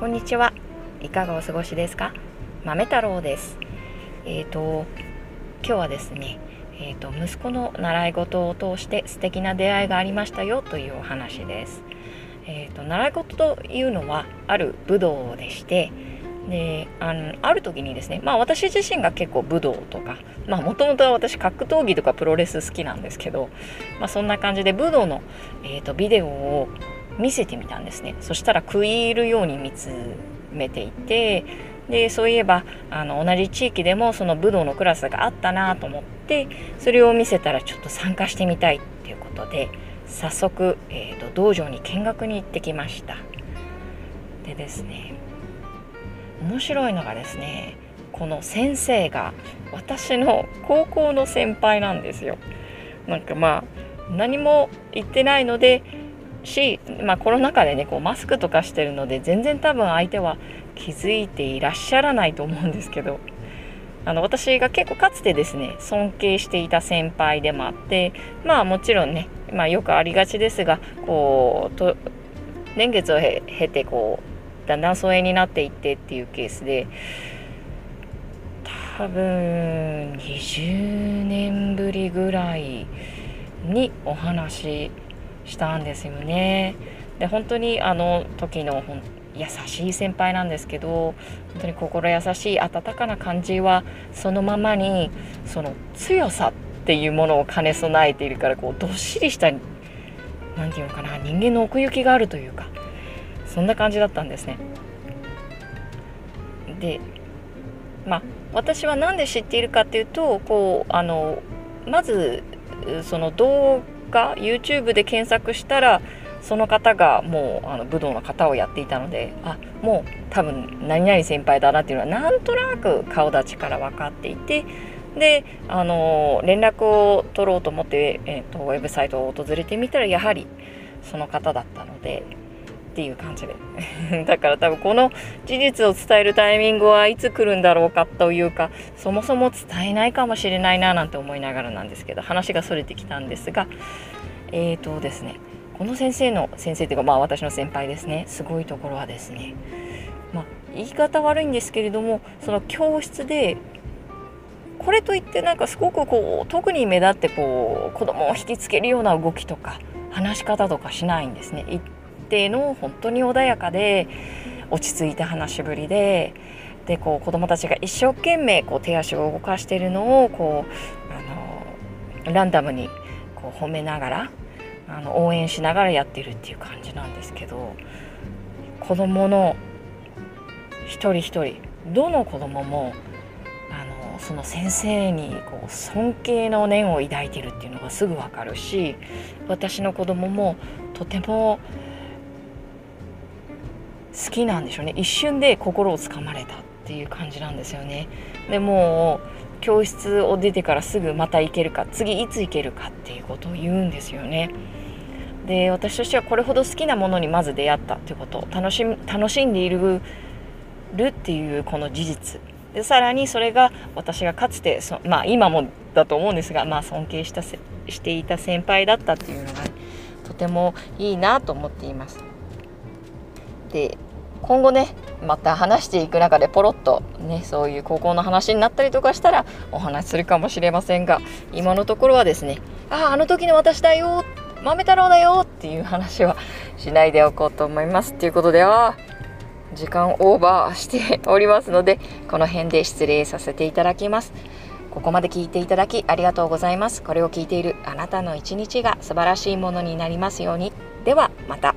こんにちは。いかがお過ごしですか？豆太郎です。えっ、と今日はですね、えっ、と息子の習い事を通して素敵な出会いがありましたよというお話です。えっ、と習い事というのはある武道でして。であのある時にですねまあ私自身が結構武道とかまあもともとは私格闘技とかプロレス好きなんですけど、まあ、そんな感じで武道の、えーとビデオを見せてみたんですね。そしたら食い入るように見つめていてでそういえばあの同じ地域でもその武道のクラスがあったなと思ってそれを見せたらちょっと参加してみたいっていうことで早速、えーと、道場に見学に行ってきました。でですね面白いのがですねこの先生が私の高校の先輩なんですよ。なんかまあ何も言ってないのでし、まあ、コロナ禍でねこうマスクとかしてるので全然多分相手は気づいていらっしゃらないと思うんですけどあの私が結構かつてですね尊敬していた先輩でもあってまあもちろんね、まあ、よくありがちですがこうと年月を経てこうだんだん疎遠になっていってっていうケースで多分20年ぶりぐらいにお話したんですよね。で本当にあの時の優しい先輩なんですけど本当に心優しい温かな感じはそのままにその強さっていうものを兼ね備えているからこうどっしりした何て言うのかな人間の奥行きがあるというかそんな感じだったんですね。でまあ私は何で知っているかっていうとこうあのまずその動か YouTube で検索したらその方がもうあの武道の方をやっていたのであもう多分何々先輩だなっていうのはなんとなく顔立ちから分かっていてであの連絡を取ろうと思って、えーと、ウェブサイトを訪れてみたらやはりその方だったのでっていう感じで だから多分この事実を伝えるタイミングはいつ来るんだろうかというかそもそも伝えないかもしれないななんて思いながらなんですけど話がそれてきたんですがえーとですねこの先生の先生というかまあ私の先輩ですねすごいところはですねまあ言い方悪いんですけれどもその教室でこれといってなんかすごくこう特に目立ってこう子供を引きつけるような動きとか話し方とかしないんですね。定の本当に穏やかで落ち着いた話しぶりででこう子どもたちが一生懸命こう手足を動かしているのをこうあのランダムにこう褒めながらあの応援しながらやっているっていう感じなんですけど子どもの一人一人どの子どももあのその先生にこう尊敬の念を抱いているっていうのがすぐ分かるし私の子供もとても好きなんでしょうね。一瞬で心をつかまれたっていう感じなんですよね。でもう教室を出てからすぐまた行けるか次いつ行けるかっていうことを言うんですよね。で私としてはこれほど好きなものにまず出会ったっていうこと楽し楽しんでいるるっていうこの事実。でさらにそれが私がかつてそまあ今もだと思うんですが、まあ、尊敬したしていた先輩だったっていうのが、とてもいいなと思っています。で今後ねまた話していく中でポロッとねそういう高校の話になったりとかしたらお話しするかもしれませんが今のところはですねあああの時の私だよ豆太郎だよっていう話はしないでおこうと思いますということであ時間オーバーしておりますのでこの辺で失礼させていただきます。ここまで聞いていただきありがとうございます。これを聞いているあなたの一日が素晴らしいものになりますように。ではまた。